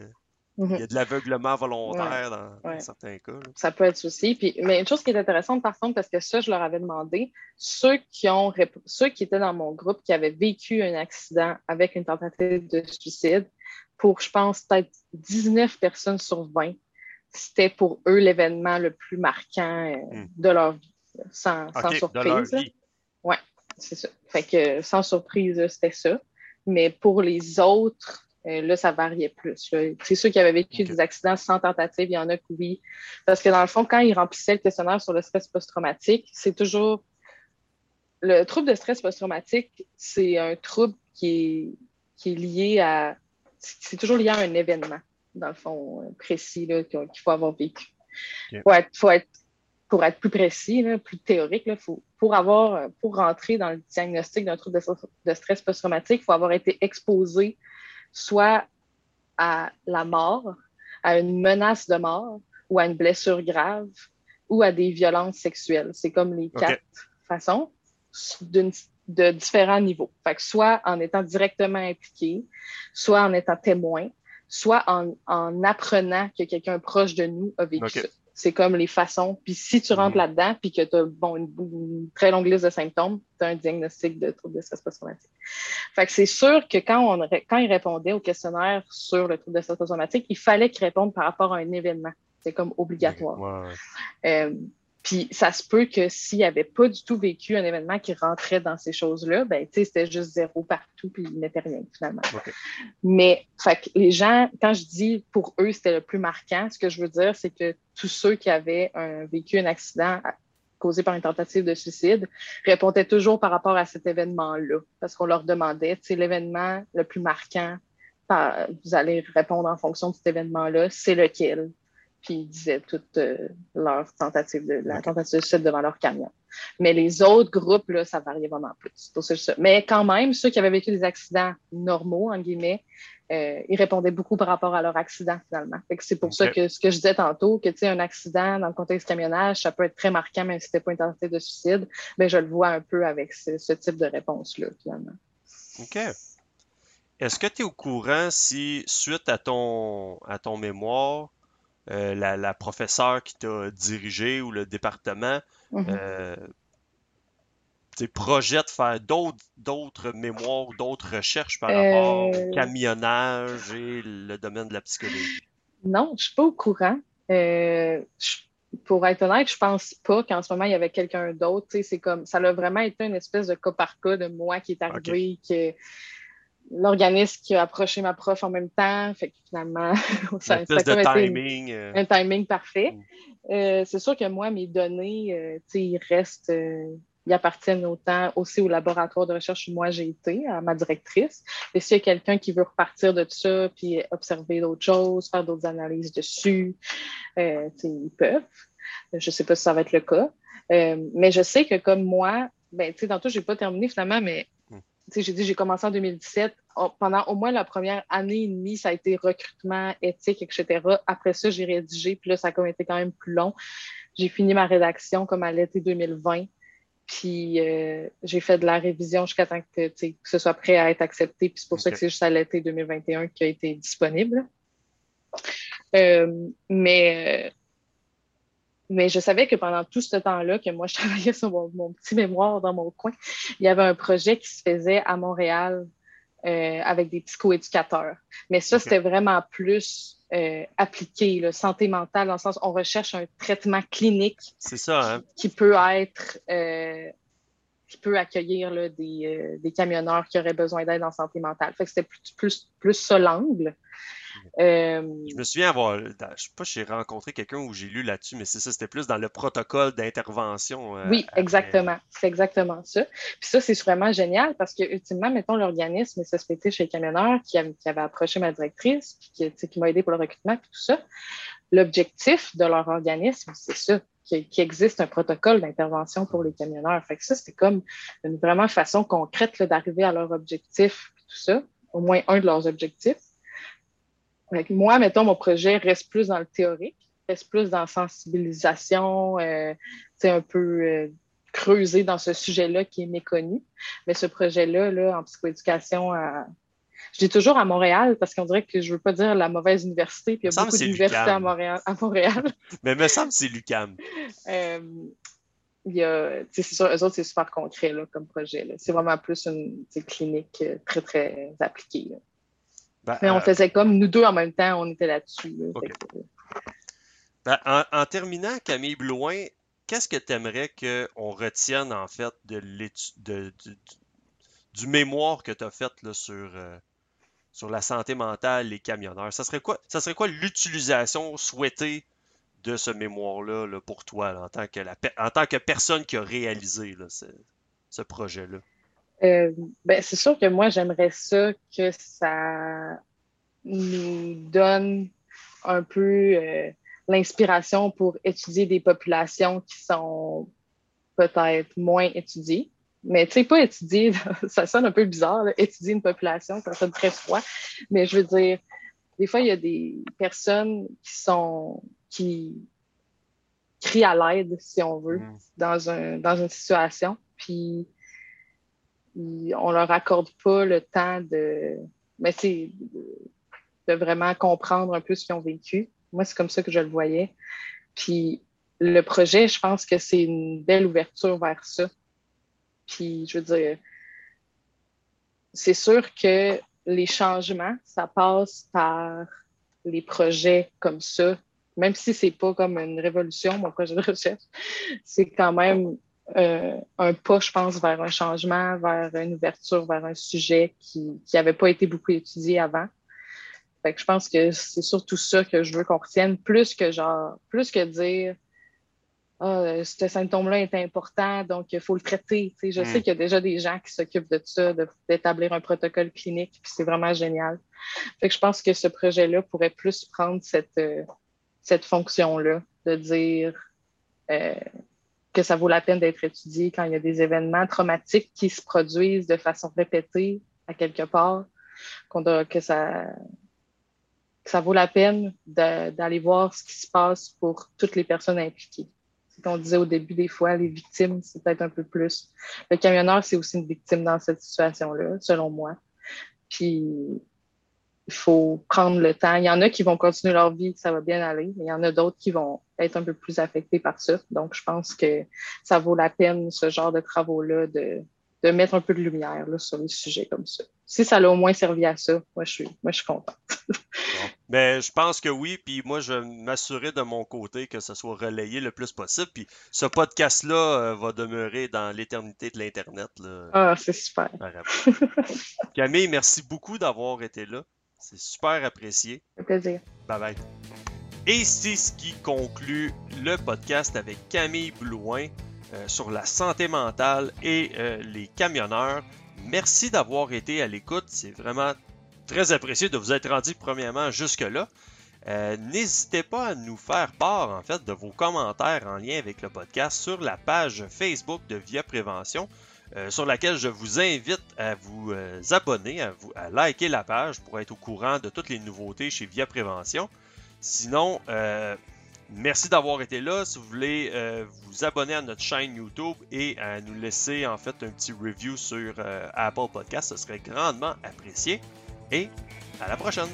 Il y a mm-hmm. de l'aveuglement volontaire dans, certains cas. Ça peut être aussi. Puis, mais une chose qui est intéressante, par contre, parce que ça, je leur avais demandé, ceux qui ont ceux qui étaient dans mon groupe qui avaient vécu un accident avec une tentative de suicide, pour, je pense, peut-être 19 personnes sur 20, c'était pour eux l'événement le plus marquant euh, hmm. de leur vie, sans, surprise. Oui, c'est ça. Fait que sans surprise, c'était ça. Mais pour les autres, euh, là, ça variait plus. C'est ceux qui avaient vécu des accidents sans tentative, il y en a que oui. Parce que dans le fond, quand ils remplissaient le questionnaire sur le stress post-traumatique, c'est toujours. Le trouble de stress post-traumatique, c'est un trouble qui est, qui est lié à c'est toujours lié à un événement, dans le fond, euh, précis qu'il faut avoir vécu. Faut être, pour être plus précis, plus théorique, faut, pour, avoir, pour rentrer dans le diagnostic d'un trouble de, stress post-traumatique, il faut avoir été exposé soit à la mort, à une menace de mort ou à une blessure grave ou à des violences sexuelles. C'est comme les quatre façons d'une de différents niveaux. Fait que soit en étant directement impliqué, soit en étant témoin, soit en, en apprenant que quelqu'un proche de nous a vécu ça. C'est comme les façons. Puis si tu rentres mhm. là-dedans, puis que tu as bon, une, très longue liste de symptômes, tu as un diagnostic de trouble de stress post-traumatique. Fait que c'est sûr que quand, on, quand il répondait au questionnaire sur le trouble de stress post-traumatique, il fallait qu'il réponde par rapport à un événement. C'est comme obligatoire. Euh, puis ça se peut que s'il n'avait pas du tout vécu un événement qui rentrait dans ces choses-là, ben, c'était juste zéro partout, puis il n'était rien finalement. Mais fait que les gens, quand je dis pour eux, c'était le plus marquant, ce que je veux dire, c'est que tous ceux qui avaient un, vécu un accident causé par une tentative de suicide répondaient toujours par rapport à cet événement-là, parce qu'on leur demandait, c'est l'événement le plus marquant, vous allez répondre en fonction de cet événement-là, c'est lequel? Puis ils disaient toute euh, leur tentative de la tentative de suicide devant leur camion. Mais les autres groupes, là, ça variait vraiment plus. Mais quand même, ceux qui avaient vécu des accidents normaux, en guillemets, euh, ils répondaient beaucoup par rapport à leur accident, finalement. c'est pour ça que ce que je disais tantôt, que un accident dans le contexte camionnage, ça peut être très marquant, même si c'était pas une tentative de suicide, mais je le vois un peu avec ce, type de réponse-là, finalement. OK. Est-ce que tu es au courant si, suite à ton, à ton mémoire, euh, la, professeure qui t'a dirigé ou le département mhm. euh, projette faire d'autres mémoires, d'autres recherches par rapport au euh, camionnage et le domaine de la psychologie? Non, je ne suis pas au courant. pour être honnête, je pense pas qu'en ce moment, il y avait quelqu'un d'autre. C'est comme ça a vraiment été une espèce de cas par cas de moi qui est arrivé, que l'organisme qui a approché ma prof en même temps. Fait que finalement, ça, a timing, euh. un timing parfait. Mm. Euh, c'est sûr que moi, mes données, euh, ils restent, ils appartiennent autant aussi au laboratoire de recherche où moi j'ai été, à ma directrice. Et s'il y a quelqu'un qui veut repartir de ça, puis observer d'autres choses, faire d'autres analyses dessus, ils peuvent. Je ne sais pas si ça va être le cas. mais je sais que comme moi, ben, tu sais, tantôt, je n'ai pas terminé finalement, mais j'ai dit, j'ai commencé en 2017. pendant au moins la première année et demie, ça a été recrutement, éthique, etc. Après ça, j'ai rédigé, puis là, ça a été quand même plus long. J'ai fini ma rédaction comme à l'été 2020. Puis euh, j'ai fait de la révision jusqu'à temps que, que, ce soit prêt à être accepté. Puis c'est pour ça que c'est juste à l'été 2021 qui a été disponible. Euh, mais mais je savais que pendant tout ce temps-là, que moi, je travaillais sur mon, petit mémoire dans mon coin, il y avait un projet qui se faisait à Montréal euh, avec des psychoéducateurs. Mais ça, c'était vraiment plus euh, appliqué, santé mentale, dans le sens on recherche un traitement clinique. Ça, hein? Qui peut être. Euh, qui peut accueillir là, des, des, camionneurs qui auraient besoin d'aide en santé mentale. Fait que c'était plus, plus, plus ça l'angle. Euh, je me souviens avoir, je sais pas, j'ai rencontré quelqu'un où j'ai lu là-dessus, mais c'est ça, c'était plus dans le protocole d'intervention. Euh, oui, exactement. C'est exactement ça. Puis ça, c'est vraiment génial parce que, ultimement, mettons, l'organisme SSPT chez les camionneurs qui, avait approché ma directrice, puis qui, qui m'a aidé pour le recrutement, puis tout ça, l'objectif de leur organisme, c'est ça. Qu'il existe un protocole d'intervention pour les camionneurs. Fait que ça, c'était comme une vraiment façon concrète d'arriver à leur objectif, puis tout ça, au moins un de leurs objectifs moi, mettons, mon projet reste plus dans le théorique, reste plus dans la sensibilisation, euh, un peu euh, creusé dans ce sujet-là qui est méconnu. Mais ce projet-là, là, en psychoéducation, je dis toujours à Montréal parce qu'on dirait que je veux pas dire la mauvaise université, puis il y a beaucoup d'universités à Montréal, à Montréal. Mais me semble que c'est l'UCAM. euh, c'est sûr, eux autres, c'est super concret là, comme projet. C'est vraiment plus une clinique euh, très, très appliquée. Ben, Mais on euh, faisait comme nous deux en même temps, on était là-dessus. Ben, en, terminant, Camille Blouin, qu'est-ce que tu aimerais qu'on retienne en fait de, de du, mémoire que tu as fait là, sur, euh, sur la santé mentale, les camionneurs? Ça serait quoi, ça serait quoi l'utilisation souhaitée de ce mémoire-là pour toi en, tant que la, en tant que personne qui a réalisé ce projet-là? Euh, ben, c'est sûr que moi, j'aimerais ça que ça nous donne un peu euh, l'inspiration pour étudier des populations qui sont peut-être moins étudiées. Mais tu sais, pas étudier, ça sonne un peu bizarre, étudier une population, ça sonne très froid. Mais je veux dire, des fois, il y a des personnes qui sont qui crient à l'aide, si on veut, mm. dans, un, dans une situation. Puis on leur accorde pas le temps de, mais c'est de, vraiment comprendre un peu ce qu'ils ont vécu. Moi, c'est comme ça que je le voyais. Puis le projet, je pense que c'est une belle ouverture vers ça. Puis je veux dire, c'est sûr que les changements, ça passe par les projets comme ça même si c'est pas comme une révolution, mon projet de recherche, c'est quand même euh, un pas, je pense, vers un changement, vers une ouverture, vers un sujet qui n'avait pas été beaucoup étudié avant. Fait que je pense que c'est surtout ça que je veux qu'on retienne, plus que genre, plus que dire ah, ce symptôme-là est important, donc il faut le traiter. je sais hmm. qu'il y a déjà des gens qui s'occupent de ça, d'établir un protocole clinique, puis c'est vraiment génial. Fait que je pense que ce projet-là pourrait plus prendre cette, euh, cette fonction-là, de dire euh, que ça vaut la peine d'être étudié quand il y a des événements traumatiques qui se produisent de façon répétée à quelque part, que ça, que ça vaut la peine d'aller voir ce qui se passe pour toutes les personnes impliquées qu'on disait au début, des fois, les victimes, c'est peut-être un peu plus. Le camionneur, c'est aussi une victime dans cette situation-là, selon moi. Puis, il faut prendre le temps. Il y en a qui vont continuer leur vie, ça va bien aller, mais il y en a d'autres qui vont être un peu plus affectés par ça. Donc, je pense que ça vaut la peine, ce genre de travaux-là, de, de mettre un peu de lumière là, sur les sujets comme ça. Si ça l'a au moins servi à ça, moi, je suis, moi, je suis contente. Ben, je pense que oui, puis moi, je vais m'assurer de mon côté que ce soit relayé le plus possible. Puis ce podcast-là euh, va demeurer dans l'éternité de l'Internet. Ah, c'est super. Camille, merci beaucoup d'avoir été là. C'est super apprécié. Plaisir. Bye bye. Et c'est ce qui conclut le podcast avec Camille Blouin euh, sur la santé mentale et euh, les camionneurs. Merci d'avoir été à l'écoute. C'est vraiment très apprécié de vous être rendu premièrement jusque-là. Euh, n'hésitez pas à nous faire part en fait de vos commentaires en lien avec le podcast sur la page Facebook de Via Prévention, euh, sur laquelle je vous invite à vous euh, abonner, à, vous, liker la page pour être au courant de toutes les nouveautés chez Via Prévention. Sinon, merci d'avoir été là. Si vous voulez vous abonner à notre chaîne YouTube et à nous laisser en fait un petit review sur Apple Podcast, ce serait grandement apprécié et à la prochaine!